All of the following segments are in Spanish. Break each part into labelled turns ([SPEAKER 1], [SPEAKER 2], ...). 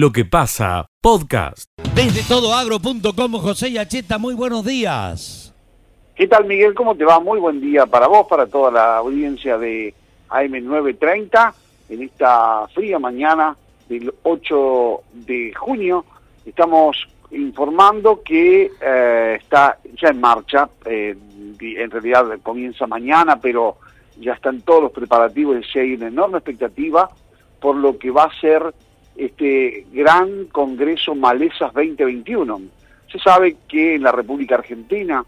[SPEAKER 1] Lo que pasa, podcast.
[SPEAKER 2] Desde todoagro.com, José Yacheta, muy buenos días.
[SPEAKER 3] ¿Qué tal, Miguel? ¿Cómo te va? Muy buen día para vos, para toda la audiencia de AM930 en esta fría mañana del 8 de junio. Estamos informando que eh, está ya en marcha, eh, en realidad comienza mañana, pero ya están todos los preparativos y hay una enorme expectativa por lo que va a ser este gran Congreso Malezas 2021. Se sabe que en la República Argentina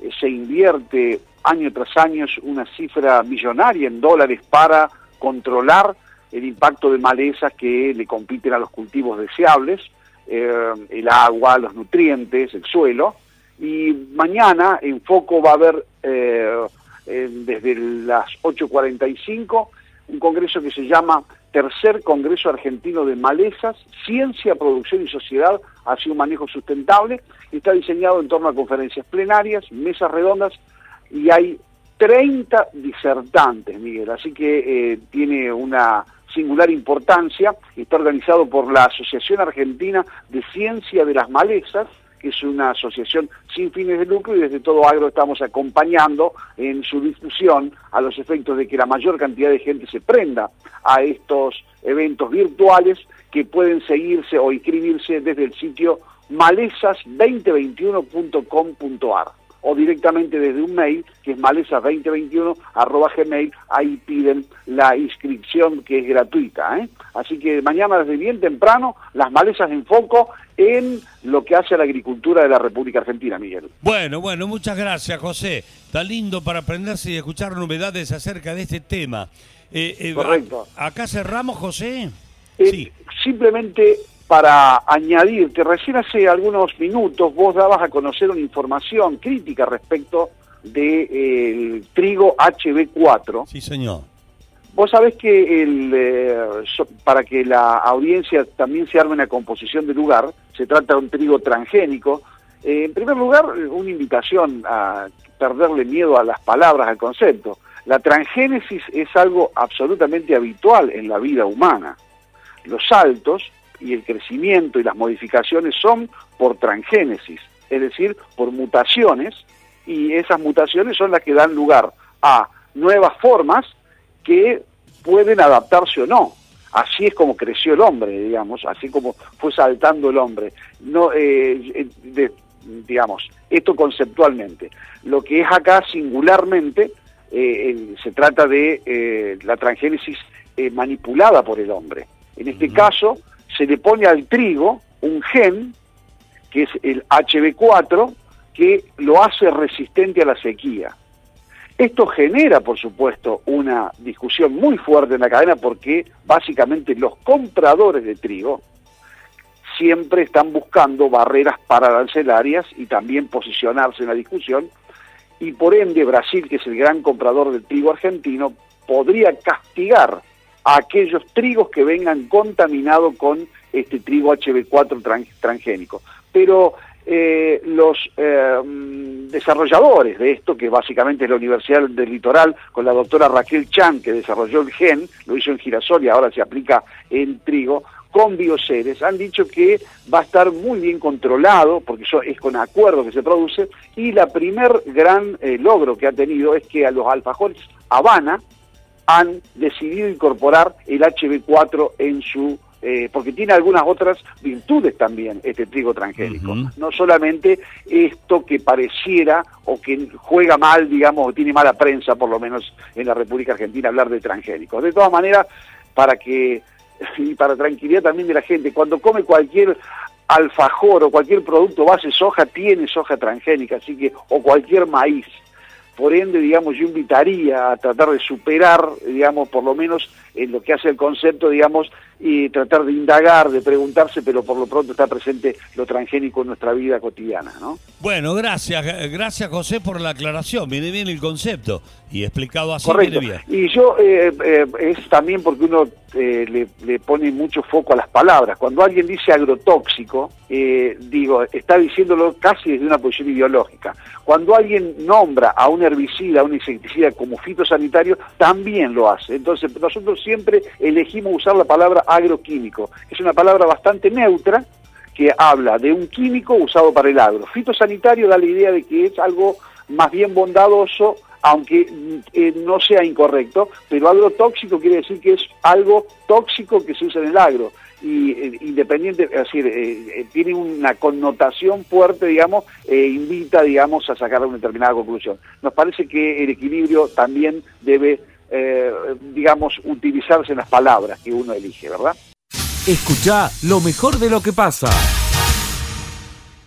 [SPEAKER 3] eh, se invierte año tras año una cifra millonaria en dólares para controlar el impacto de malezas que le compiten a los cultivos deseables, eh, el agua, los nutrientes, el suelo. Y mañana en foco va a haber eh, desde las 8.45 un congreso que se llama Tercer Congreso Argentino de Malezas, Ciencia, Producción y Sociedad hacia un manejo sustentable. Está diseñado en torno a conferencias plenarias, mesas redondas y hay 30 disertantes, Miguel. Así que eh, tiene una singular importancia. Está organizado por la Asociación Argentina de Ciencia de las Malezas que es una asociación sin fines de lucro y desde todo agro estamos acompañando en su difusión a los efectos de que la mayor cantidad de gente se prenda a estos eventos virtuales que pueden seguirse o inscribirse desde el sitio malezas2021.com.ar o directamente desde un mail que es malezas2021 gmail, ahí piden la inscripción que es gratuita. ¿eh? Así que mañana desde bien temprano las malezas en foco en lo que hace a la agricultura de la República Argentina, Miguel.
[SPEAKER 2] Bueno, bueno, muchas gracias José. Está lindo para aprenderse y escuchar novedades acerca de este tema.
[SPEAKER 3] Eh, eh, Correcto.
[SPEAKER 2] ¿Acá cerramos, José?
[SPEAKER 3] sí. Simplemente para añadirte, recién hace algunos minutos vos dabas a conocer una información crítica respecto del trigo HB4.
[SPEAKER 2] Sí, señor.
[SPEAKER 3] Vos sabés que el, eh, para que la audiencia también se arme una composición de lugar, se trata de un trigo transgénico. Eh, en primer lugar, una invitación a perderle miedo a las palabras, al concepto. La transgénesis es algo absolutamente habitual en la vida humana. Los saltos y el crecimiento y las modificaciones son por transgénesis, es decir, por mutaciones, y esas mutaciones son las que dan lugar a nuevas formas que pueden adaptarse o no. Así es como creció el hombre, digamos, así como fue saltando el hombre. No, eh, eh, digamos, esto conceptualmente. Lo que es acá singularmente eh, se trata de la transgénesis manipulada por el hombre. En este caso, se le pone al trigo un gen, que es el HB4, que lo hace resistente a la sequía. Esto genera, por supuesto, una discusión muy fuerte en la cadena porque básicamente los compradores de trigo siempre están buscando barreras arancelarias y también posicionarse en la discusión y por ende Brasil, que es el gran comprador de trigo argentino, podría castigar a aquellos trigos que vengan contaminados con este trigo HB4 transgénico. Pero eh, los eh, desarrolladores de esto, que básicamente es la Universidad del Litoral, con la doctora Raquel Chan, que desarrolló el gen, lo hizo en girasol y ahora se aplica en trigo, con bioseres, han dicho que va a estar muy bien controlado, porque eso es con acuerdo que se produce, y la primer gran eh, logro que ha tenido es que a los alfajores Habana, han decidido incorporar el HB4 en su eh, porque tiene algunas otras virtudes también este trigo transgénico. No solamente esto que pareciera o que juega mal, digamos, o tiene mala prensa, por lo menos en la República Argentina, hablar de transgénicos. De todas maneras, para que, y para tranquilidad también de la gente, cuando come cualquier alfajor o cualquier producto base soja, tiene soja transgénica, así que, o cualquier maíz. Por ende, digamos, yo invitaría a tratar de superar, digamos, por lo menos en lo que hace el concepto, digamos, y tratar de indagar, de preguntarse, pero por lo pronto está presente lo transgénico en nuestra vida cotidiana, ¿no?
[SPEAKER 2] Bueno, gracias, gracias José por la aclaración, viene bien el concepto y explicado así
[SPEAKER 3] Correcto. bien. Y yo, eh, eh, es también porque uno eh, le, le, pone mucho foco a las palabras. Cuando alguien dice agrotóxico, digo, está diciéndolo casi desde una posición ideológica. Cuando alguien nombra a un herbicida, a un insecticida como fitosanitario, también lo hace. Entonces, nosotros siempre elegimos usar la palabra agroquímico. Es una palabra bastante neutra que habla de un químico usado para el agro. Fitosanitario da la idea de que es algo más bien bondadoso, aunque eh, no sea incorrecto, pero agrotóxico quiere decir que es algo tóxico que se usa en el agro y eh, independiente, es decir, eh, tiene una connotación fuerte, digamos, e invita, digamos, a sacar una determinada conclusión. Nos parece que el equilibrio también debe, digamos, utilizarse en las palabras que uno elige, ¿verdad?
[SPEAKER 1] Escucha lo mejor de lo que pasa.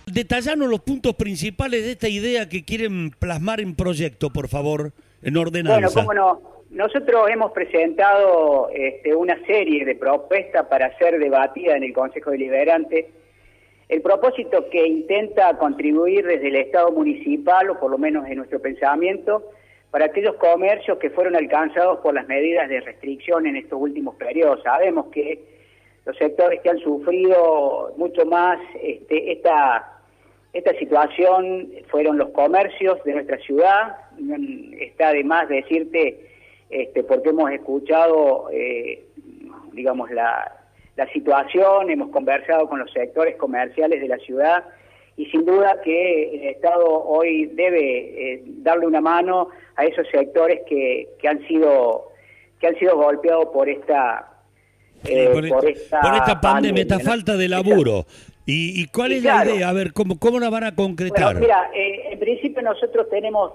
[SPEAKER 2] Detallanos los puntos principales de esta idea que quieren plasmar en proyecto, por favor, en ordenanza.
[SPEAKER 4] Bueno, cómo no. Nosotros hemos presentado este, una serie de propuestas para ser debatida en el Consejo Deliberante. El propósito que intenta contribuir desde el Estado municipal, o por lo menos en nuestro pensamiento, para aquellos comercios que fueron alcanzados por las medidas de restricción en estos últimos periodos. Sabemos que los sectores que han sufrido mucho más este, esta, esta situación fueron los comercios de nuestra ciudad. Está de más decirte, este, porque hemos escuchado, eh, digamos, la, la situación, hemos conversado con los sectores comerciales de la ciudad y sin duda que el Estado hoy debe eh, darle una mano a esos sectores que, que han sido que han sido golpeados por esta
[SPEAKER 2] eh, por, esta, pandemia, esta falta de laburo. ¿Y, cuál es la idea? A ver, ¿cómo, cómo la van a concretar?
[SPEAKER 4] mira, eh, en principio nosotros tenemos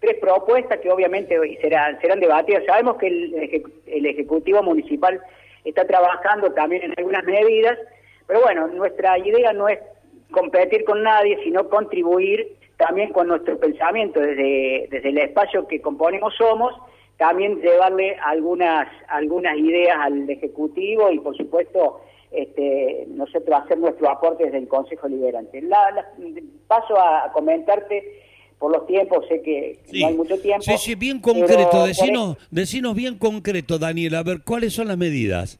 [SPEAKER 4] tres propuestas que obviamente serán, serán debatidas. Sabemos que el, el Ejecutivo Municipal está trabajando también en algunas medidas, pero bueno, nuestra idea no es competir con nadie, sino contribuir también con nuestro pensamiento desde, desde el espacio que componemos Somos también llevarle algunas algunas ideas al ejecutivo y por supuesto este, nosotros hacer nuestro aporte desde el Consejo Liberante. La, paso a comentarte por los tiempos, sé que no hay mucho tiempo.
[SPEAKER 2] Sí, sí, bien concreto, decinos, decinos bien concreto, Daniel, a ver, ¿cuáles son las medidas?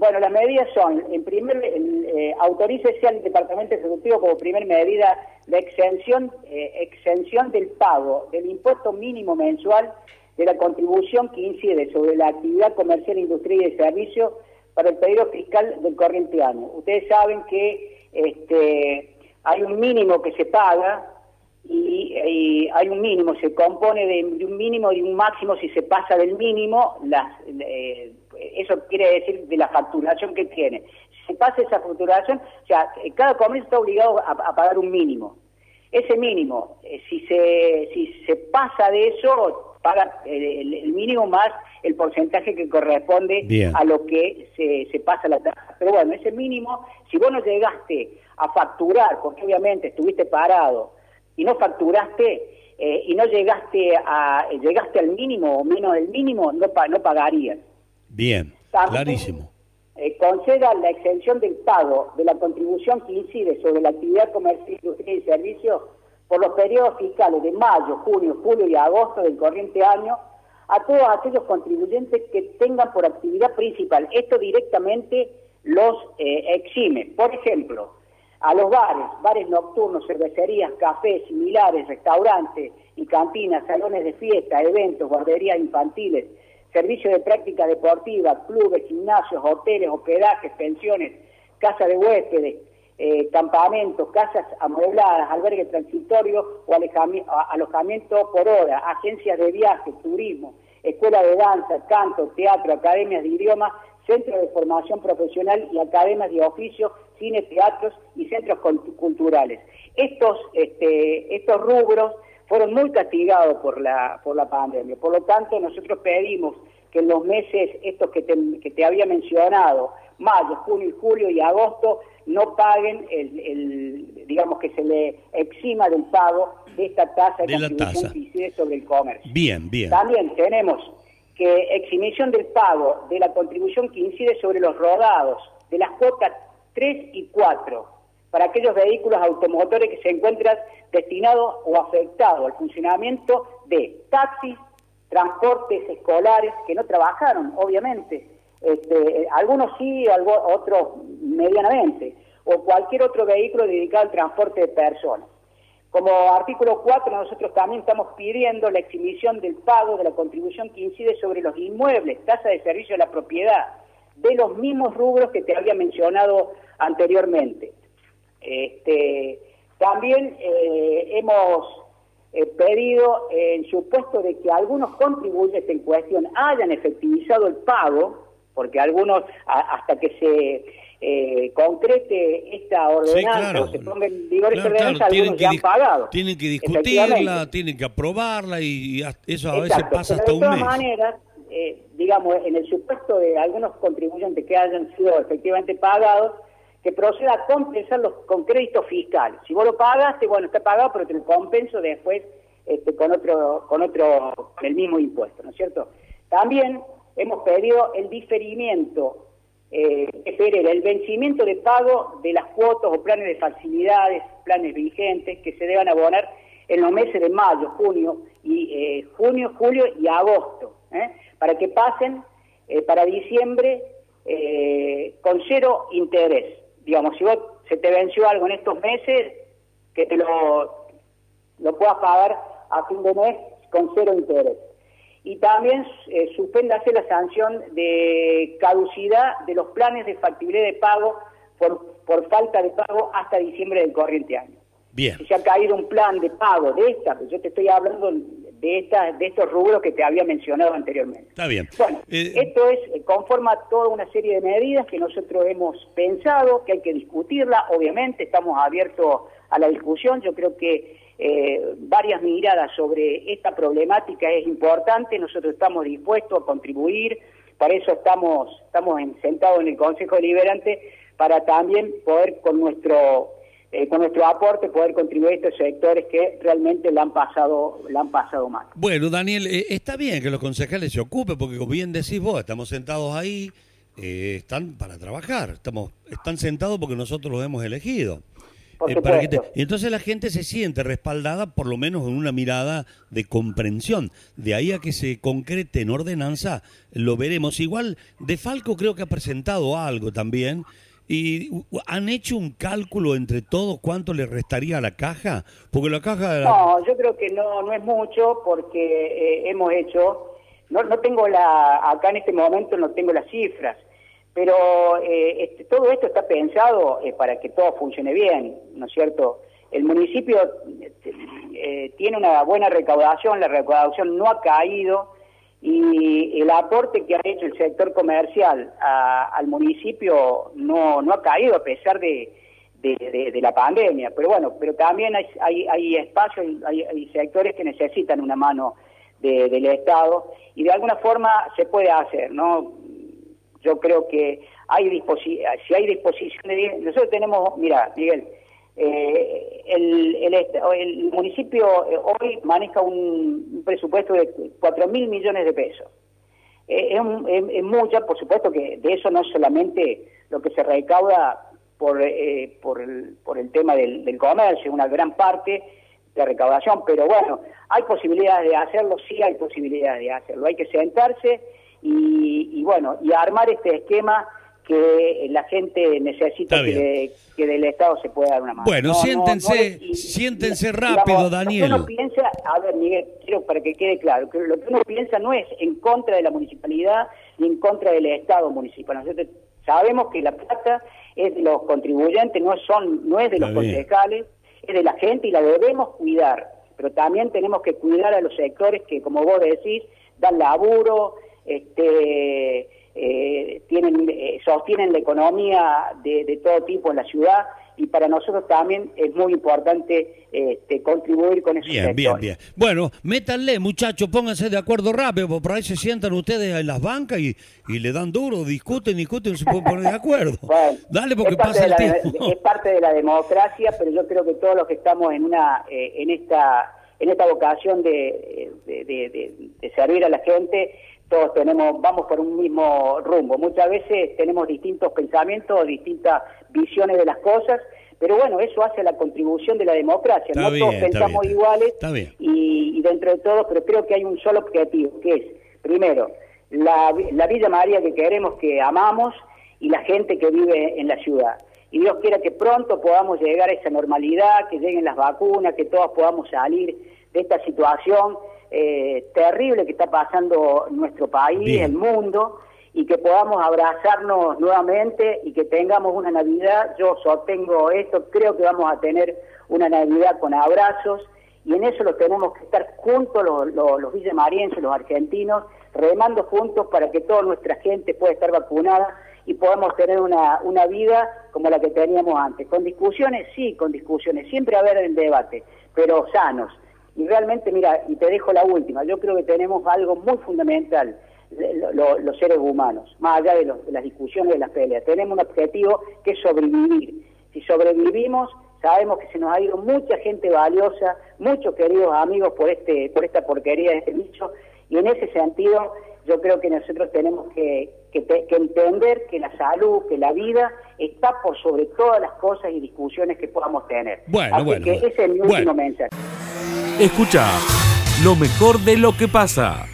[SPEAKER 4] Bueno, las medidas son, en primer, eh, autorícese al Departamento Ejecutivo como primer medida la exención, eh, exención del pago del impuesto mínimo mensual de la contribución que incide sobre la actividad comercial, industrial y de servicio para el periodo fiscal del corriente año. Ustedes saben que este, hay un mínimo que se paga y, hay un mínimo, se compone de, un mínimo y un máximo si se pasa del mínimo, las, eh, eso quiere decir de la facturación que tiene. Si se pasa esa facturación, o sea, cada comercio está obligado a, pagar un mínimo. Ese mínimo, eh, si, se, si se pasa de eso, paga el, mínimo más el porcentaje que corresponde a lo que se, se pasa la tasa. Pero bueno, ese mínimo, si vos no llegaste a facturar, porque obviamente estuviste parado y no facturaste eh, y no llegaste a llegaste al mínimo o menos del mínimo, no, no pagarías.
[SPEAKER 2] Bien, clarísimo.
[SPEAKER 4] Eh, conceda la exención del pago de la contribución que incide sobre la actividad comercial, industria y servicios por los periodos fiscales de mayo, junio, julio y agosto del corriente año a todos aquellos contribuyentes que tengan por actividad principal. Esto directamente los eh, exime. Por ejemplo, a los bares, bares nocturnos, cervecerías, cafés, similares, restaurantes y cantinas, salones de fiesta, eventos, guarderías infantiles, servicios de práctica deportiva, clubes, gimnasios, hoteles, hospedajes, pensiones, casas de huéspedes, eh, campamentos, casas amuebladas, albergues transitorios o alojamiento por hora, agencias de viaje, turismo, escuela de danza, canto, teatro, academias de idiomas, centros de formación profesional y academias de oficio, cine, teatros y centros culturales. Estos, este, estos rubros fueron muy castigados por la, por la pandemia. Por lo tanto, nosotros pedimos que en los meses estos que te, que te había mencionado, mayo, junio, julio y agosto, no paguen el, digamos que se le exima del pago de esta tasa de, contribución que incide sobre el comercio.
[SPEAKER 2] Bien, bien.
[SPEAKER 4] También tenemos que exhibición del pago de la contribución que incide sobre los rodados de las cuotas 3 y 4 para aquellos vehículos automotores que se encuentran destinados o afectados al funcionamiento de taxis, transportes escolares que no trabajaron, obviamente, este, algunos sí, otros medianamente, o cualquier otro vehículo dedicado al transporte de personas. Como artículo 4, nosotros también estamos pidiendo la exhibición del pago de la contribución que incide sobre los inmuebles, tasa de servicio de la propiedad, de los mismos rubros que te había mencionado anteriormente. Este, también eh, hemos eh, pedido, en supuesto de que algunos contribuyentes en cuestión hayan efectivizado el pago, porque algunos, hasta que se eh, concrete esta ordenanza o se ponga en vigor esta ordenanza, algunos ya han pagado.
[SPEAKER 2] Tienen que discutirla, tienen que aprobarla y eso a veces pasa hasta un mes.
[SPEAKER 4] De todas maneras, eh, digamos, en el supuesto de algunos contribuyentes que hayan sido efectivamente pagados, que proceda a compensarlos con crédito fiscal. Si vos lo pagaste, bueno, está pagado, pero te lo compenso después este, con otro, con otro, con el mismo impuesto, ¿no es cierto? También hemos pedido el diferimiento, eh, el vencimiento de pago de las cuotas o planes de facilidades, planes vigentes que se deban abonar en los meses de mayo, junio, y eh, junio, julio y agosto, ¿eh? para que pasen eh, para diciembre con cero interés. Digamos, si vos se te venció algo en estos meses, que te lo, lo puedas pagar a fin de mes con cero interés y también eh, suspendase la sanción de caducidad de los planes de factibilidad de pago por, por falta de pago hasta diciembre del corriente año.
[SPEAKER 2] Bien.
[SPEAKER 4] Si se ha caído un plan de pago de esta, pues yo te estoy hablando de esta, de estos rubros que te había mencionado anteriormente.
[SPEAKER 2] Está bien.
[SPEAKER 4] Bueno, eh, esto es eh, conforma toda una serie de medidas que nosotros hemos pensado, que hay que discutirla, obviamente estamos abiertos a la discusión, yo creo que eh, varias miradas sobre esta problemática es importante, nosotros estamos dispuestos a contribuir, para eso estamos, estamos sentados en el Consejo Deliberante, para también poder con nuestro eh, con nuestro aporte poder contribuir a estos sectores que realmente la han pasado la han pasado mal.
[SPEAKER 2] Bueno, Daniel, eh, está bien que los concejales se ocupen, porque como bien decís vos, estamos sentados ahí, están para trabajar, estamos están sentados porque nosotros los hemos elegido.
[SPEAKER 4] Eh,
[SPEAKER 2] y entonces la gente se siente respaldada por lo menos en una mirada de comprensión. De ahí a que se concrete en ordenanza, lo veremos. Igual, De Falco creo que ha presentado algo también. ¿Y han hecho un cálculo entre todos cuánto le restaría a la caja? Porque la caja...
[SPEAKER 4] No, yo creo que no, no es mucho porque eh, hemos hecho... No, no tengo la... Acá en este momento no tengo las cifras pero eh, este, todo esto está pensado eh, para que todo funcione bien, ¿no es cierto? El municipio eh, tiene una buena recaudación, la recaudación no ha caído y el aporte que ha hecho el sector comercial al municipio no, no ha caído a pesar de, de, la pandemia. Pero bueno, pero también hay, hay, hay espacios, hay, sectores que necesitan una mano del Estado y de alguna forma se puede hacer, ¿no? yo creo que hay disposición, si hay disposición de nosotros tenemos, mira, Miguel, eh, el, el, municipio eh, hoy maneja un, presupuesto de 4 mil millones de pesos. Eh, es, mucha, por supuesto que de eso no solamente lo que se recauda por, por, el, por el tema del, del comercio, una gran parte de recaudación, pero bueno, hay posibilidades de hacerlo, sí hay posibilidades de hacerlo, hay que sentarse y, bueno, y armar este esquema que la gente necesita que, del Estado se pueda dar una mano.
[SPEAKER 2] Bueno, siéntense, siéntense rápido, Daniel.
[SPEAKER 4] uno piensa, a ver, Miguel, quiero para que quede claro, que lo que uno piensa no es en contra de la municipalidad ni en contra del Estado municipal. Nosotros sabemos que la plata es de los contribuyentes, no son, no es de los concejales, es de la gente y la debemos cuidar. Pero también tenemos que cuidar a los sectores que, como vos decís, dan laburo, este, eh, tienen, eh, sostienen la economía de, todo tipo en la ciudad y para nosotros también es muy importante este, contribuir con esos
[SPEAKER 2] Bien, bien, bien. Bueno, métanle, muchachos, pónganse de acuerdo rápido, porque por ahí se sientan ustedes en las bancas y, y le dan duro, discuten, discuten, se pueden poner de acuerdo. Dale, porque pasa el tiempo.
[SPEAKER 4] Es parte de la democracia, pero yo creo que todos los que estamos en una eh, en esta en esta vocación de, de servir a la gente, todos tenemos, vamos por un mismo rumbo. Muchas veces tenemos distintos pensamientos, distintas visiones de las cosas, pero bueno, eso hace la contribución de la democracia. no todos pensamos iguales y, dentro de todo, pero creo que hay un solo objetivo, que es, primero, la, la Villa María que queremos, que amamos, y la gente que vive en la ciudad. Y Dios quiera que pronto podamos llegar a esa normalidad, que lleguen las vacunas, que todos podamos salir de esta situación eh, terrible que está pasando nuestro país, el mundo, y que podamos abrazarnos nuevamente y que tengamos una Navidad. Yo sostengo esto, creo que vamos a tener una Navidad con abrazos y en eso lo tenemos que estar juntos los, los, los villamarienses, los argentinos, remando juntos para que toda nuestra gente pueda estar vacunada y podamos tener una, una vida como la que teníamos antes. Con discusiones, sí, con discusiones, siempre haber el debate, pero sanos. Y realmente, mira, y te dejo la última, yo creo que tenemos algo muy fundamental, los seres humanos, más allá de, de las discusiones, de las peleas. Tenemos un objetivo que es sobrevivir. Si sobrevivimos, sabemos que se nos ha ido mucha gente valiosa, muchos queridos amigos por este por esta porquería de este bicho, y en ese sentido yo creo que nosotros tenemos que, que, que, entender que la salud, que la vida está por sobre todas las cosas y discusiones que podamos tener.
[SPEAKER 2] Bueno,
[SPEAKER 4] Así
[SPEAKER 2] bueno.
[SPEAKER 4] que ese es mi
[SPEAKER 2] Bueno.
[SPEAKER 4] último mensaje.
[SPEAKER 1] Escucha lo mejor de lo que pasa.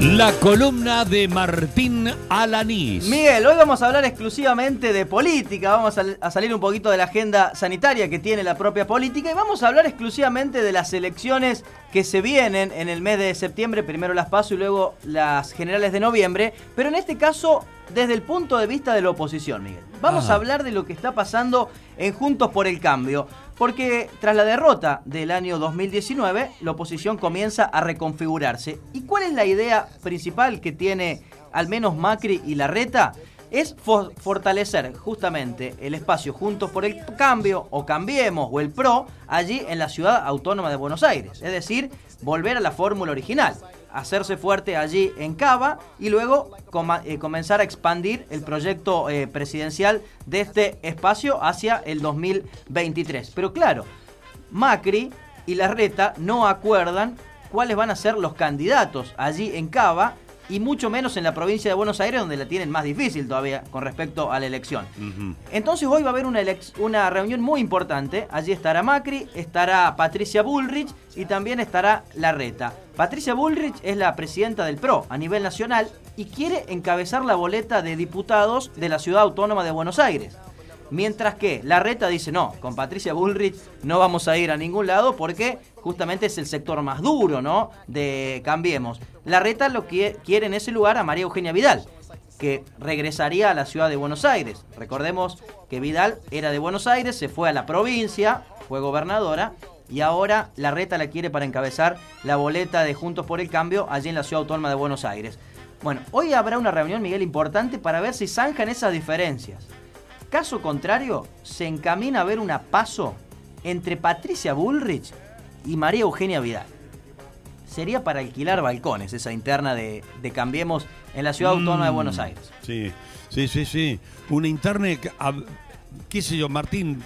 [SPEAKER 2] La columna de Martín Alanís.
[SPEAKER 5] Miguel, hoy vamos a hablar exclusivamente de política, vamos a, a salir un poquito de la agenda sanitaria que tiene la propia política y vamos a hablar exclusivamente de las elecciones que se vienen en el mes de septiembre, primero las PASO y luego las generales de noviembre, pero en este caso desde el punto de vista de la oposición, Miguel. Vamos a hablar de lo que está pasando en Juntos por el Cambio, porque tras la derrota del año 2019, la oposición comienza a reconfigurarse. ¿Y cuál es la idea principal que tiene al menos Macri y Larreta? Es fo- fortalecer justamente el espacio Juntos por el Cambio o Cambiemos o el PRO allí en la ciudad autónoma de Buenos Aires. Es decir, volver a la fórmula original hacerse fuerte allí en Cava y luego eh, comenzar a expandir el proyecto eh, presidencial de este espacio hacia el 2023. Pero claro, Macri y Larreta no acuerdan cuáles van a ser los candidatos allí en Cava y mucho menos en la provincia de Buenos Aires donde la tienen más difícil todavía con respecto a la elección. Entonces hoy va a haber una, una reunión muy importante. Allí estará Macri, estará Patricia Bullrich y también estará Larreta. Patricia Bullrich es la presidenta del PRO a nivel nacional y quiere encabezar la boleta de diputados de la ciudad autónoma de Buenos Aires. Mientras que Larreta dice, no, con Patricia Bullrich no vamos a ir a ningún lado porque justamente es el sector más duro, ¿no? De Cambiemos. Larreta lo que quiere en ese lugar a María Eugenia Vidal, que regresaría a la ciudad de Buenos Aires. Recordemos que Vidal era de Buenos Aires, se fue a la provincia, fue gobernadora y ahora Larreta la quiere para encabezar la boleta de Juntos por el Cambio allí en la ciudad autónoma de Buenos Aires. Bueno, hoy habrá una reunión, Miguel, importante para ver si zanjan esas diferencias. Caso contrario, se encamina a ver una paso entre Patricia Bullrich y María Eugenia Vidal. Sería para alquilar balcones esa interna de, de Cambiemos en la ciudad autónoma de
[SPEAKER 2] Mm,
[SPEAKER 5] Buenos Aires.
[SPEAKER 2] Sí, sí, sí, sí. Una interna, qué sé yo, Martín,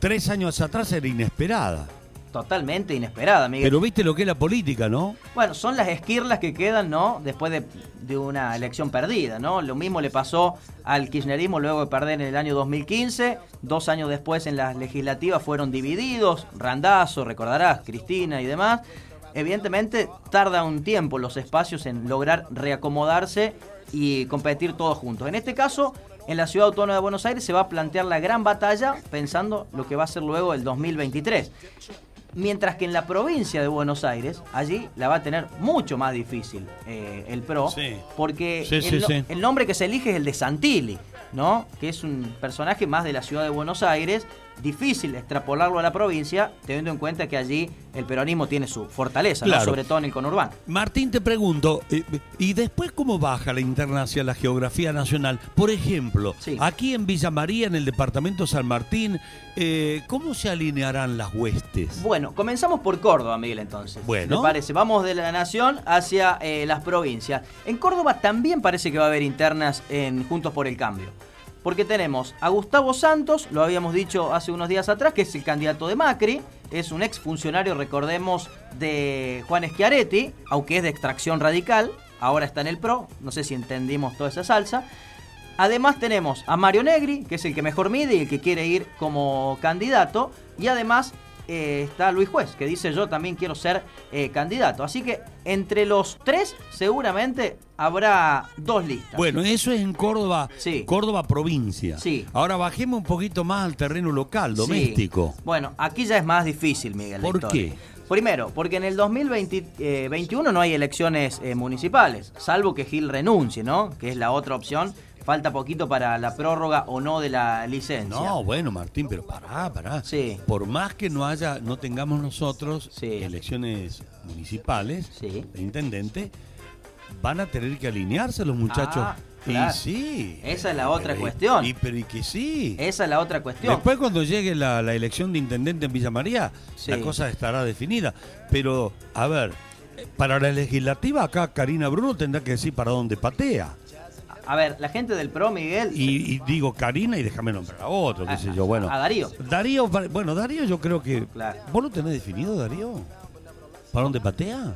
[SPEAKER 2] tres años atrás era inesperada.
[SPEAKER 5] Totalmente inesperada, Miguel.
[SPEAKER 2] Pero viste lo que es la política, ¿no?
[SPEAKER 5] Bueno, son las esquirlas que quedan, ¿no? Después de, de una elección perdida, ¿no? Lo mismo le pasó al kirchnerismo luego de perder en el año 2015. Dos años después en las legislativas fueron divididos. Randazo, recordarás, Cristina y demás. Evidentemente tarda un tiempo los espacios en lograr reacomodarse y competir todos juntos. En este caso, en la ciudad autónoma de Buenos Aires se va a plantear la gran batalla pensando lo que va a ser luego el 2023. Mientras que en la provincia de Buenos Aires, allí la va a tener mucho más difícil eh, el PRO,
[SPEAKER 2] Sí.
[SPEAKER 5] porque
[SPEAKER 2] Sí,
[SPEAKER 5] el,
[SPEAKER 2] sí,
[SPEAKER 5] el nombre que se elige es el de Santilli, ¿no? Que es un personaje más de la ciudad de Buenos Aires, difícil extrapolarlo a la provincia, teniendo en cuenta que allí el peronismo tiene su fortaleza, sobre todo en el conurbano.
[SPEAKER 2] Martín, te pregunto, eh, ¿y después cómo baja la interna hacia la geografía nacional? Por ejemplo,
[SPEAKER 5] Sí.
[SPEAKER 2] aquí en Villa María, en el departamento San Martín, eh, ¿cómo se alinearán las huestes?
[SPEAKER 5] Bueno, comenzamos por Córdoba, Miguel, entonces.
[SPEAKER 2] Bueno.
[SPEAKER 5] Me parece, vamos de la nación hacia eh, las provincias. En Córdoba también parece que va a haber internas en Juntos por el Cambio. Porque tenemos a Gustavo Santos, lo habíamos dicho hace unos días atrás, que es el candidato de Macri, es un ex funcionario, recordemos, de Juan Schiaretti, aunque es de extracción radical, ahora está en el PRO, no sé si entendimos toda esa salsa. Además tenemos a Mario Negri, que es el que mejor mide y el que quiere ir como candidato. Y además eh, está Luis Juez, que dice yo también quiero ser eh, candidato. Así que entre los tres seguramente habrá dos listas.
[SPEAKER 2] Bueno, eso es en Córdoba,
[SPEAKER 5] Sí.
[SPEAKER 2] Córdoba provincia.
[SPEAKER 5] Sí.
[SPEAKER 2] Ahora bajemos un poquito más al terreno local,
[SPEAKER 5] Sí.
[SPEAKER 2] doméstico.
[SPEAKER 5] Bueno, aquí ya es más difícil, Miguel.
[SPEAKER 2] ¿Por qué?
[SPEAKER 5] Primero, porque en el 2021 no hay elecciones eh, municipales, salvo que Gil renuncie, ¿no? Que es la otra opción. Falta poquito para la prórroga o no de la licencia.
[SPEAKER 2] No, bueno, Martín, pero pará, pará.
[SPEAKER 5] Sí.
[SPEAKER 2] Por más que no haya, no tengamos nosotros
[SPEAKER 5] Sí.
[SPEAKER 2] elecciones municipales
[SPEAKER 5] Sí.
[SPEAKER 2] de intendente, van a tener que alinearse los muchachos.
[SPEAKER 5] Ah, claro.
[SPEAKER 2] Y sí.
[SPEAKER 5] Esa es la otra
[SPEAKER 2] Pero
[SPEAKER 5] cuestión.
[SPEAKER 2] Y, pero y que sí.
[SPEAKER 5] Esa es la otra cuestión.
[SPEAKER 2] Después cuando llegue la, la elección de intendente en Villa María, la cosa estará definida. Pero, a ver, para la legislativa acá Karina Bruno tendrá que decir para dónde patea.
[SPEAKER 5] A ver, la gente del PRO, Miguel,
[SPEAKER 2] Y, y digo Karina y déjame nombrar a otro, qué
[SPEAKER 5] A-
[SPEAKER 2] sé yo. Bueno,
[SPEAKER 5] a Darío.
[SPEAKER 2] Darío, bueno, Darío yo creo que...
[SPEAKER 5] Claro.
[SPEAKER 2] ¿Vos lo tenés definido, Darío? ¿Para dónde patea?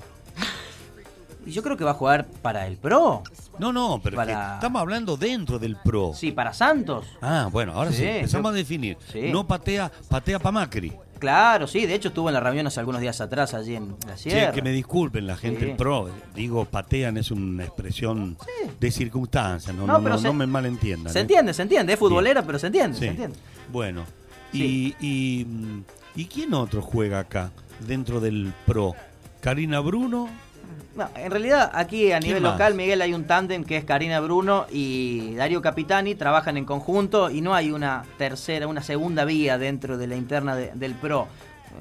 [SPEAKER 5] y yo creo que va a jugar para el PRO.
[SPEAKER 2] No, no, pero que estamos hablando dentro del PRO.
[SPEAKER 5] Sí, para Santos.
[SPEAKER 2] Ah, bueno, ahora sí,
[SPEAKER 5] Sí,
[SPEAKER 2] empezamos
[SPEAKER 5] yo-
[SPEAKER 2] a definir.
[SPEAKER 5] Sí.
[SPEAKER 2] No patea, patea para Macri.
[SPEAKER 5] Claro, sí, de hecho estuvo en la reunión hace algunos días atrás allí en la sierra.
[SPEAKER 2] que me disculpen la gente
[SPEAKER 5] Sí.
[SPEAKER 2] PRO. Digo, patean es una expresión
[SPEAKER 5] Sí.
[SPEAKER 2] de circunstancia. No,
[SPEAKER 5] No,
[SPEAKER 2] no,
[SPEAKER 5] pero
[SPEAKER 2] no,
[SPEAKER 5] se-
[SPEAKER 2] no me malentiendan.
[SPEAKER 5] Se
[SPEAKER 2] ¿eh?
[SPEAKER 5] entiende, se entiende, es futbolera, pero se entiende,
[SPEAKER 2] Sí.
[SPEAKER 5] se entiende.
[SPEAKER 2] Bueno,
[SPEAKER 5] Sí.
[SPEAKER 2] y, y, mm, ¿y quién otro juega acá dentro del PRO? Karina Bruno.
[SPEAKER 5] No, en realidad aquí a
[SPEAKER 2] ¿Quién
[SPEAKER 5] nivel local, Miguel, hay un tándem que es Karina Bruno y Darío Capitani, trabajan en conjunto y no hay una tercera, una segunda vía dentro de la interna de- del PRO.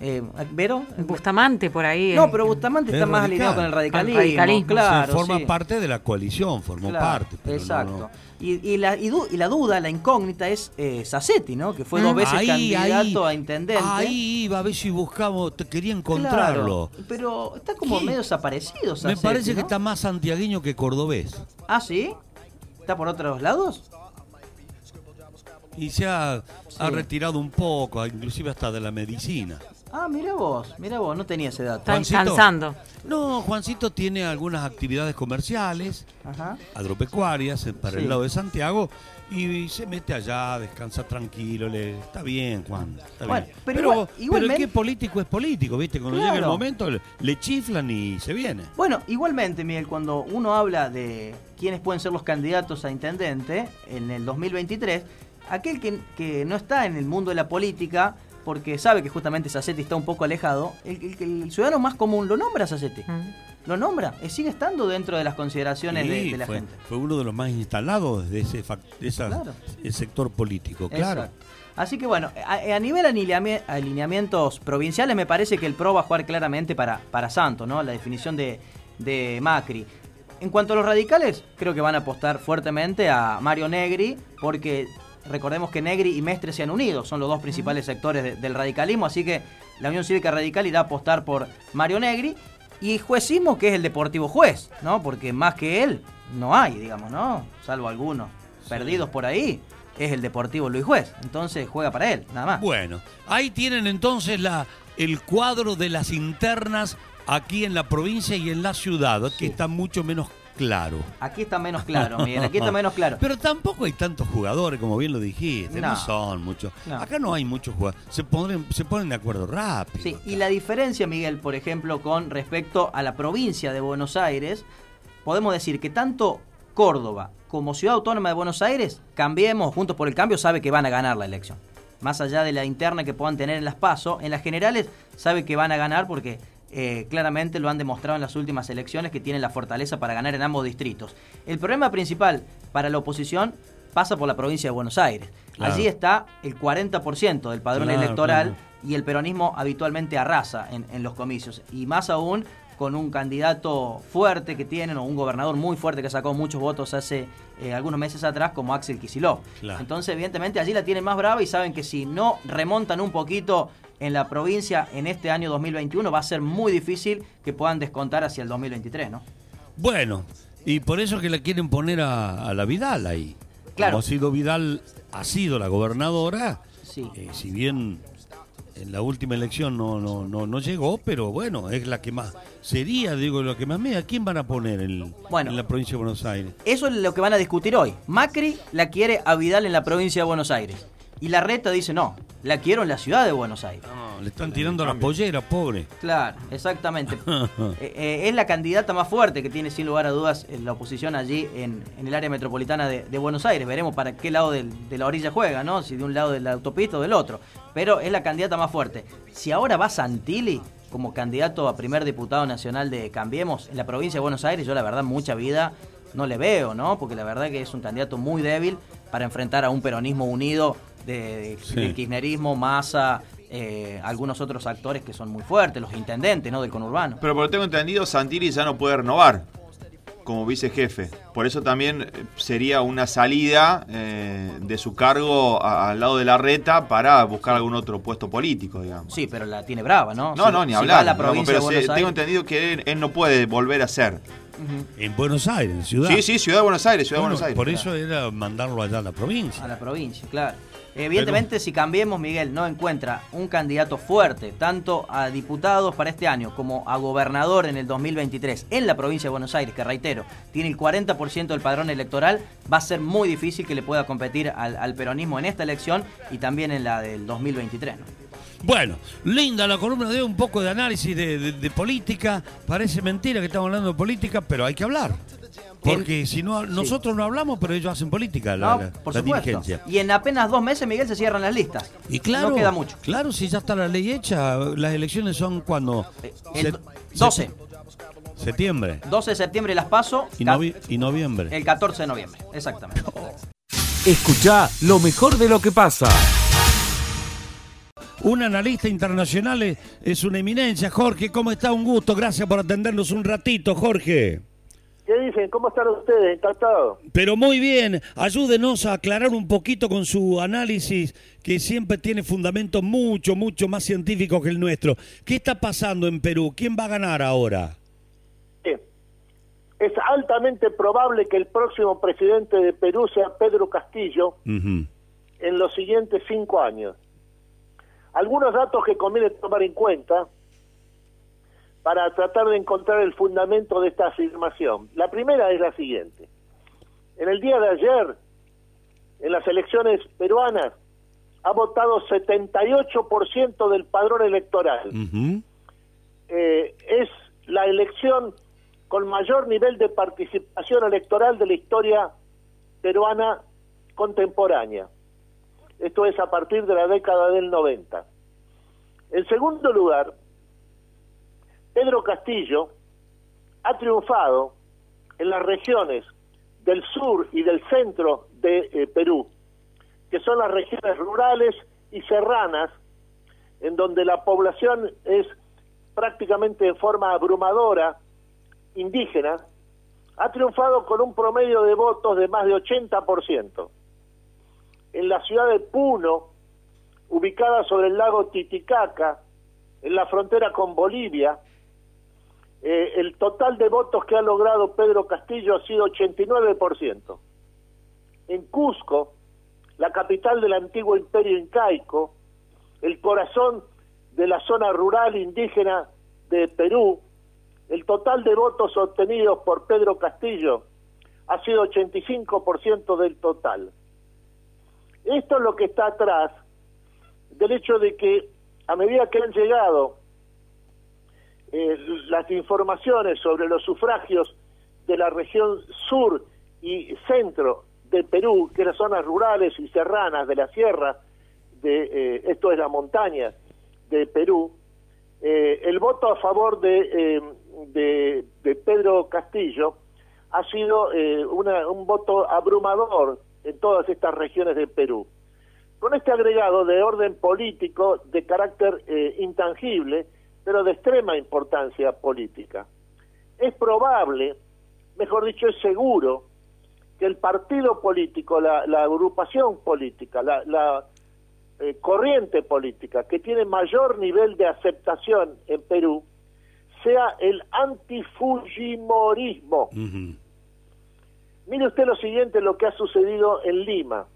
[SPEAKER 5] Eh, ¿Vero?
[SPEAKER 6] Bustamante por ahí.
[SPEAKER 5] No, pero Bustamante está
[SPEAKER 2] Es
[SPEAKER 5] más alineado con el radicalismo.
[SPEAKER 6] Al radicalismo.
[SPEAKER 5] Claro,
[SPEAKER 2] Se forma
[SPEAKER 5] sí.
[SPEAKER 2] parte de la coalición, formó
[SPEAKER 5] Claro,
[SPEAKER 2] parte. pero
[SPEAKER 5] exacto.
[SPEAKER 2] no.
[SPEAKER 5] Y, y la, y, du- y la duda, la incógnita es eh, Sassetti, ¿no? Que fue
[SPEAKER 6] Mm.
[SPEAKER 5] dos veces
[SPEAKER 2] Ahí,
[SPEAKER 5] candidato
[SPEAKER 2] ahí,
[SPEAKER 5] a intendente.
[SPEAKER 2] Ahí iba a ver si buscamos, te quería
[SPEAKER 5] Claro,
[SPEAKER 2] encontrarlo.
[SPEAKER 5] pero está como
[SPEAKER 2] ¿Qué?
[SPEAKER 5] medio desaparecido
[SPEAKER 2] Me
[SPEAKER 5] Sassetti,
[SPEAKER 2] parece que está más santiagueño que cordobés.
[SPEAKER 5] Ah, ¿sí? ¿Está por otros lados?
[SPEAKER 2] Y se ha, ha
[SPEAKER 5] Sí.
[SPEAKER 2] retirado un poco, inclusive hasta de la medicina.
[SPEAKER 5] Ah, mira vos, mira vos, no tenía ese dato.
[SPEAKER 6] Está
[SPEAKER 2] Juancito.
[SPEAKER 6] descansando.
[SPEAKER 2] No, Juancito tiene algunas actividades comerciales,
[SPEAKER 5] Ajá.
[SPEAKER 2] agropecuarias, para
[SPEAKER 5] Sí.
[SPEAKER 2] el lado de Santiago, y se mete allá, descansa tranquilo, le, está bien, Juan. Está
[SPEAKER 5] Bueno,
[SPEAKER 2] bien.
[SPEAKER 5] pero
[SPEAKER 2] Pero,
[SPEAKER 5] igual-
[SPEAKER 2] pero
[SPEAKER 5] igualmente-
[SPEAKER 2] el que es político es político, ¿viste? Cuando llega el momento le, le chiflan y se viene.
[SPEAKER 5] Bueno, igualmente, Miguel, cuando uno habla de quiénes pueden ser los candidatos a intendente en el 2023, aquel que, que no está en el mundo de la política, porque sabe que justamente Sassetti está un poco alejado, el, el- el ciudadano más común lo nombra a Sassetti.
[SPEAKER 6] Mm.
[SPEAKER 5] Lo nombra, eh, sigue estando dentro de las consideraciones de,
[SPEAKER 2] Sí,
[SPEAKER 5] de la
[SPEAKER 2] fue,
[SPEAKER 5] gente.
[SPEAKER 2] fue uno de los más instalados de ese, esa-
[SPEAKER 5] Claro.
[SPEAKER 2] el sector político, claro.
[SPEAKER 5] Exacto. Así que bueno, a, a nivel alineami- alineamientos provinciales me parece que el PRO va a jugar claramente para, para Santos, ¿no? La definición de, de Macri. En cuanto a los radicales, creo que van a apostar fuertemente a Mario Negri, porque recordemos que Negri y Mestre se han unido, son los dos principales sectores de- del radicalismo, así que la Unión Cívica Radical irá a apostar por Mario Negri y Juezismo, que es el Deportivo Juez, ¿no? Porque más que él no hay, digamos, ¿no? Salvo algunos perdidos por ahí, es el Deportivo Luis Juez, entonces juega para él, nada más.
[SPEAKER 2] Bueno, ahí tienen entonces la, el cuadro de las internas aquí en la provincia y en la ciudad, que está mucho menos claro.
[SPEAKER 5] Aquí está menos claro, Miguel, aquí está menos claro.
[SPEAKER 2] Pero tampoco hay tantos jugadores, como bien lo dijiste, no,
[SPEAKER 5] No.
[SPEAKER 2] son muchos.
[SPEAKER 5] No.
[SPEAKER 2] Acá no hay muchos jugadores, se ponen, se ponen de acuerdo rápido.
[SPEAKER 5] Sí, y la diferencia, Miguel, por ejemplo, con respecto a la provincia de Buenos Aires, podemos decir que tanto Córdoba como Ciudad Autónoma de Buenos Aires, cambiemos, Juntos por el Cambio, sabe que van a ganar la elección. Más allá de la interna que puedan tener en las PASO, en las generales sabe que van a ganar porque eh, claramente lo han demostrado en las últimas elecciones que tienen la fortaleza para ganar en ambos distritos. El problema principal para la oposición pasa por la provincia de Buenos Aires.
[SPEAKER 2] Claro.
[SPEAKER 5] Allí está el 40% del padrón
[SPEAKER 2] Claro,
[SPEAKER 5] electoral
[SPEAKER 2] claro.
[SPEAKER 5] y el peronismo habitualmente arrasa en, en los comicios. Y más aún con un candidato fuerte que tienen, o un gobernador muy fuerte que sacó muchos votos hace eh, algunos meses atrás, como Axel.
[SPEAKER 2] Claro.
[SPEAKER 5] Entonces, evidentemente, allí la tienen más brava y saben que si no remontan un poquito en la provincia en este año 2021, va a ser muy difícil que puedan descontar hacia el 2023, ¿no?
[SPEAKER 2] Bueno, y por eso que la quieren poner a, a la Vidal ahí.
[SPEAKER 5] Claro.
[SPEAKER 2] Como ha sido Vidal, ha sido la gobernadora,
[SPEAKER 5] Sí.
[SPEAKER 2] eh, si bien en la última elección no, no, no, no llegó, pero bueno, es la que más sería, digo, lo que más me. ¿A quién van a poner en,
[SPEAKER 5] Bueno.
[SPEAKER 2] en la provincia de Buenos Aires?
[SPEAKER 5] Eso es lo que van a discutir hoy. Macri la quiere a Vidal en la provincia de Buenos Aires. Y la reta dice, no, la quiero en la ciudad de Buenos Aires.
[SPEAKER 2] No, le están tirando a la pollera, pobre.
[SPEAKER 5] Claro, exactamente. Eh, eh, es la candidata más fuerte que tiene sin lugar a dudas eh, la oposición allí en, en el área metropolitana de, de Buenos Aires. Veremos para qué lado del- de la orilla juega, ¿no? Si de un lado de la autopista o del otro. Pero es la candidata más fuerte. Si ahora va Santilli, como candidato a primer diputado nacional de Cambiemos en la provincia de Buenos Aires, yo la verdad mucha vida no le veo, ¿no? Porque la verdad que es un candidato muy débil para enfrentar a un peronismo unido de, del kirchnerismo, Massa, eh, algunos otros actores que son muy fuertes, los intendentes, ¿no? Del conurbano.
[SPEAKER 6] Pero por lo que tengo entendido, Santilli ya no puede renovar como vicejefe. Por eso también eh, sería una salida eh, de su cargo al lado de la reta para buscar algún otro puesto político, digamos.
[SPEAKER 5] Sí, pero la tiene brava, ¿no?
[SPEAKER 6] No, no, ni hablar. la provincia pero tengo entendido que él, no puede volver a ser.
[SPEAKER 2] En Buenos Aires, ciudad.
[SPEAKER 6] Sí, sí, ciudad de Buenos Aires, ciudad de Buenos Aires.
[SPEAKER 2] Por eso era mandarlo allá a la provincia.
[SPEAKER 5] A la provincia, claro. Evidentemente, si cambiemos, Miguel no encuentra un candidato fuerte, tanto a diputados para este año como a gobernador en el 2023 en la provincia de Buenos Aires, que reitero, tiene el 40% del padrón electoral, va a ser muy difícil que le pueda competir al, peronismo en esta elección y también en la del 2023.
[SPEAKER 2] Bueno, linda la columna de un poco de análisis de política. Parece mentira que estamos hablando de política, pero hay que hablar. Porque si no, nosotros no hablamos, pero ellos hacen política, la, dirigencia.
[SPEAKER 5] Y en apenas dos meses, Miguel, se cierran las listas.
[SPEAKER 2] Y claro,
[SPEAKER 5] no queda mucho.
[SPEAKER 2] Claro, si ya está la ley hecha, las elecciones son cuando...
[SPEAKER 5] Eh, el 12.
[SPEAKER 2] Septiembre.
[SPEAKER 5] 12 de septiembre las paso.
[SPEAKER 2] Y, y noviembre.
[SPEAKER 5] El 14 de noviembre, exactamente.
[SPEAKER 1] Escucha lo mejor de lo que pasa.
[SPEAKER 2] Un analista internacional es una eminencia. Jorge, ¿cómo está? Un gusto. Gracias por atendernos un ratito, Jorge.
[SPEAKER 7] ¿Qué dicen? ¿Cómo están ustedes? Encantado.
[SPEAKER 2] Pero muy bien, ayúdenos a aclarar un poquito con su análisis que siempre tiene fundamentos mucho, mucho más científicos que el nuestro. ¿Qué está pasando en Perú? ¿Quién va a ganar ahora?
[SPEAKER 7] Es altamente probable que el próximo presidente de Perú sea Pedro Castillo en los siguientes cinco años. Algunos datos que conviene tomar en cuenta para tratar de encontrar el fundamento de esta afirmación. La primera es la siguiente. En el día de ayer, en las elecciones peruanas, ha votado 78% del padrón electoral. Eh, es la elección con mayor nivel de participación electoral de la historia peruana contemporánea. Esto es a partir de la década del 90. En segundo lugar, Pedro Castillo ha triunfado en las regiones del sur y del centro de eh, Perú, que son las regiones rurales y serranas, en donde la población es prácticamente de forma abrumadora indígena, ha triunfado con un promedio de votos de más de 80%. En la ciudad de Puno, ubicada sobre el lago Titicaca, en la frontera con Bolivia, eh, el total de votos que ha logrado Pedro Castillo ha sido 89%. En Cusco, la capital del antiguo imperio incaico, el corazón de la zona rural indígena de Perú, el total de votos obtenidos por Pedro Castillo ha sido 85% del total. Esto es lo que está atrás del hecho de que a medida que han llegado eh, las informaciones sobre los sufragios de la región sur y centro de Perú, que las zonas rurales y serranas de la sierra, de, eh, esto es la montaña de Perú, eh, el voto a favor de, de, de, Pedro Castillo ha sido un voto abrumador en todas estas regiones de Perú. Con este agregado de orden político de carácter intangible, pero de extrema importancia política. Es probable, mejor dicho, es seguro, que el partido político, la, agrupación política, la, eh, corriente política que tiene mayor nivel de aceptación en Perú, sea el antifujimorismo. Mire usted lo siguiente, lo que ha sucedido en Lima.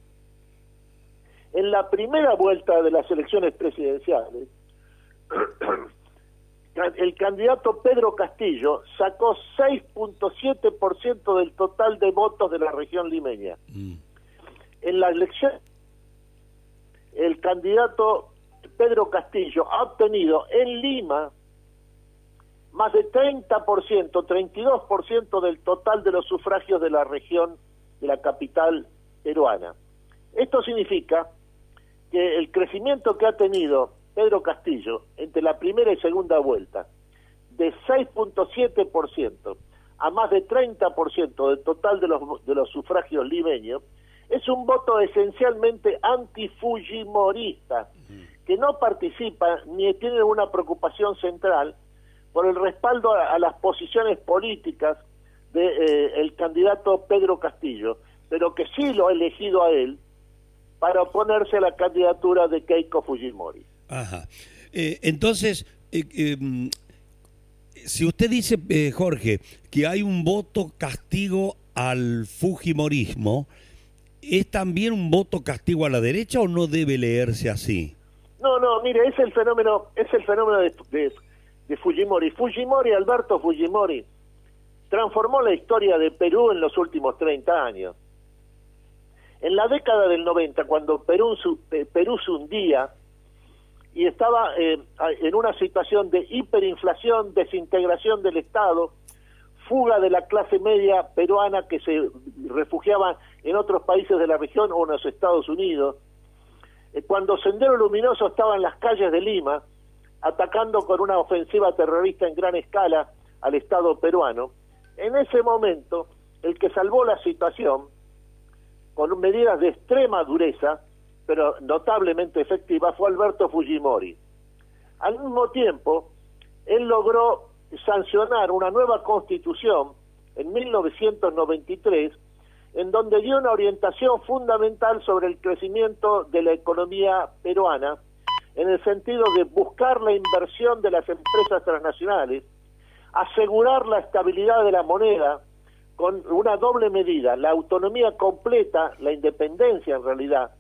[SPEAKER 7] En la primera vuelta de las elecciones presidenciales, el candidato Pedro Castillo sacó 6.7% del total de votos de la región limeña. Mm. En la elección, el candidato Pedro Castillo ha obtenido en Lima más de 30%, 32% del total de los sufragios de la región de la capital peruana. Esto significa que el crecimiento que ha tenido Pedro Castillo, entre la primera y segunda vuelta, de 6.7% a más de 30% del total de los, de los sufragios limeños, es un voto esencialmente antifujimorista, que no participa ni tiene una preocupación central por el respaldo a, las posiciones políticas del de, eh, candidato Pedro Castillo, pero que sí lo ha elegido a él para oponerse a la candidatura de Keiko Fujimori.
[SPEAKER 2] Ajá. Eh, entonces, eh, em, si usted dice, Jorge, que hay un voto castigo al Fujimorismo, ¿es también un voto castigo a la derecha o no debe leerse así?
[SPEAKER 7] No, no, mire, es el fenómeno, es el fenómeno de, de Fujimori. Fujimori, Alberto Fujimori, transformó la historia de Perú en los últimos 30 años. En la década del 90, cuando Perú, Perú se hundía y estaba eh, en una situación de hiperinflación, desintegración del Estado, fuga de la clase media peruana que se refugiaba en otros países de la región o en los Estados Unidos, eh, cuando Sendero Luminoso estaba en las calles de Lima, atacando con una ofensiva terrorista en gran escala al Estado peruano, en ese momento el que salvó la situación con medidas de extrema dureza, pero notablemente efectivas, fue Alberto Fujimori. Al mismo tiempo, él logró sancionar una nueva constitución en 1993, en donde dio una orientación fundamental sobre el crecimiento de la economía peruana, en el sentido de buscar la inversión de las empresas transnacionales, asegurar la estabilidad de la moneda con una doble medida, la autonomía completa, la independencia en realidad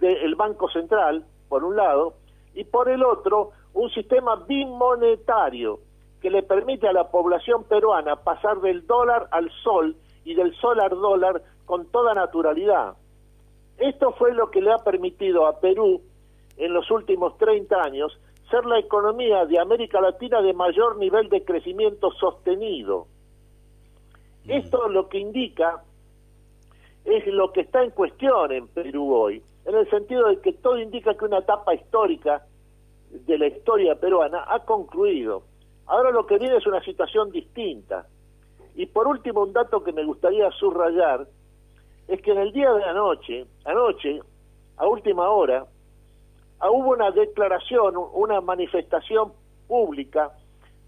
[SPEAKER 7] del Banco Central, por un lado, y por el otro, un sistema bimonetario que le permite a la población peruana pasar del dólar al sol y del sol al dólar con toda naturalidad. Esto fue lo que le ha permitido a Perú en los últimos 30 años ser la economía de América Latina de mayor nivel de crecimiento sostenido. Mm. Esto lo que indica es lo que está en cuestión en Perú hoy, en el sentido de que todo indica que una etapa histórica de la historia peruana ha concluido. Ahora lo que viene es una situación distinta. Y por último, un dato que me gustaría subrayar es que en el día de anoche, anoche, a última hora, Ah, hubo una declaración, una manifestación pública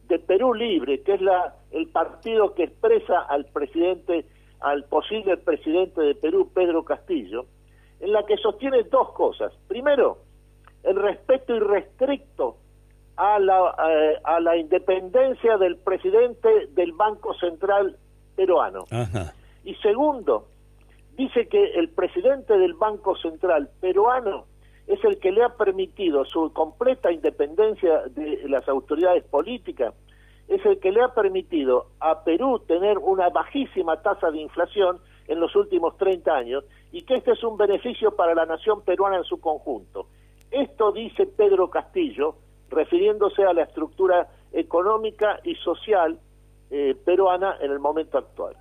[SPEAKER 7] de Perú Libre, que es la el partido que expresa al presidente, al posible presidente de Perú, Pedro Castillo, en la que sostiene dos cosas. Primero, el respeto irrestricto a la, eh, a la independencia del presidente del Banco Central peruano. Y segundo, dice que el presidente del Banco Central peruano es el que le ha permitido su completa independencia de las autoridades políticas, es el que le ha permitido a Perú tener una bajísima tasa de inflación en los últimos 30 años y que este es un beneficio para la nación peruana en su conjunto. Esto dice Pedro Castillo, refiriéndose a la estructura económica y social eh, peruana en el momento actual.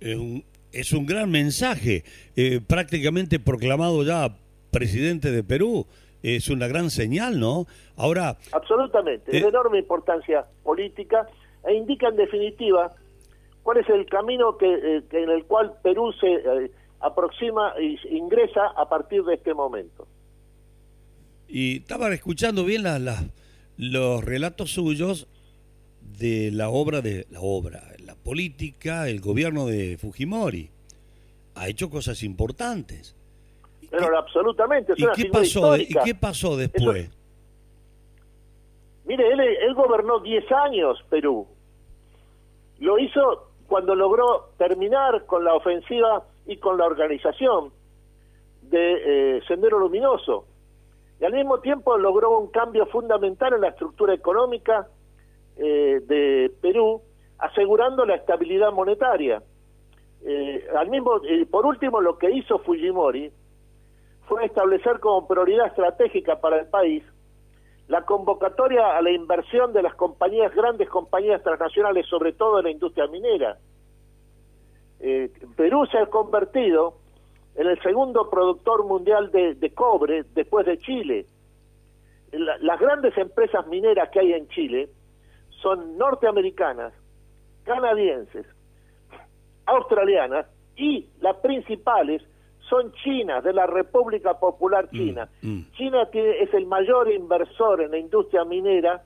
[SPEAKER 2] Es un, es un gran mensaje, eh, prácticamente proclamado ya presidente de Perú. Es una gran señal, ¿no? Ahora.
[SPEAKER 7] Absolutamente, es de eh, enorme importancia política e indica en definitiva cuál es el camino que, eh, en el cual Perú se eh, aproxima e ingresa a partir de este momento.
[SPEAKER 2] Y estaba escuchando bien los relatos suyos de la obra de la obra, la política, el gobierno de Fujimori. Ha hecho cosas importantes.
[SPEAKER 7] Pero absolutamente,
[SPEAKER 2] ¿Y qué, pasó, ¿Y qué pasó después?
[SPEAKER 7] mire, él, él gobernó 10 años Perú. Lo hizo cuando logró terminar con la ofensiva y con la organización de eh, Sendero Luminoso. Y al mismo tiempo logró un cambio fundamental en la estructura económica eh, de Perú, asegurando la estabilidad monetaria. Eh, al mismo, por último, lo que hizo Fujimori fue establecer como prioridad estratégica para el país la convocatoria a la inversión de las compañías, grandes compañías transnacionales, sobre todo en la industria minera. Eh, Perú se ha convertido en el segundo productor mundial de, cobre después de Chile. las grandes empresas mineras que hay en Chile son norteamericanas, canadienses, australianas y las principales son chinas, de la República Popular mm, China. Mm. China tiene, es el mayor inversor en la industria minera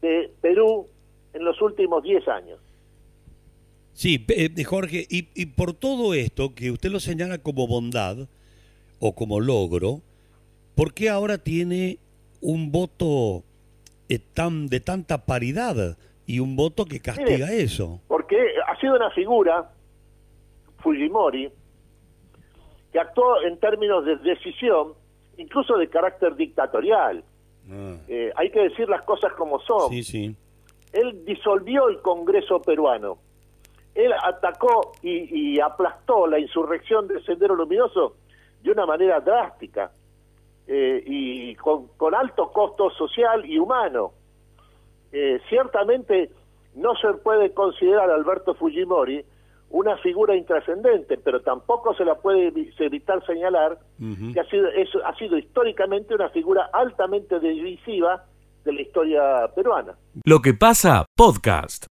[SPEAKER 7] de Perú en los últimos 10 años.
[SPEAKER 2] Sí, eh, Jorge, y, y, por todo esto que usted lo señala como bondad o como logro, ¿por qué ahora tiene un voto eh, tan, de tanta paridad y un voto que castiga eso?
[SPEAKER 7] Porque ha sido una figura, Fujimori, que actuó en términos de decisión, incluso de carácter dictatorial. Ah. Eh, hay que decir las cosas como son.
[SPEAKER 2] Sí, sí.
[SPEAKER 7] Él disolvió el Congreso peruano. Él atacó y, aplastó la insurrección del Sendero Luminoso de una manera drástica eh, y con, alto costo social y humano. Eh, ciertamente no se puede considerar a Alberto Fujimori una figura intrascendente, pero tampoco se la puede evitar señalar que ha sido, eso, ha sido históricamente una figura altamente divisiva de la historia peruana.
[SPEAKER 1] Lo que pasa, podcast.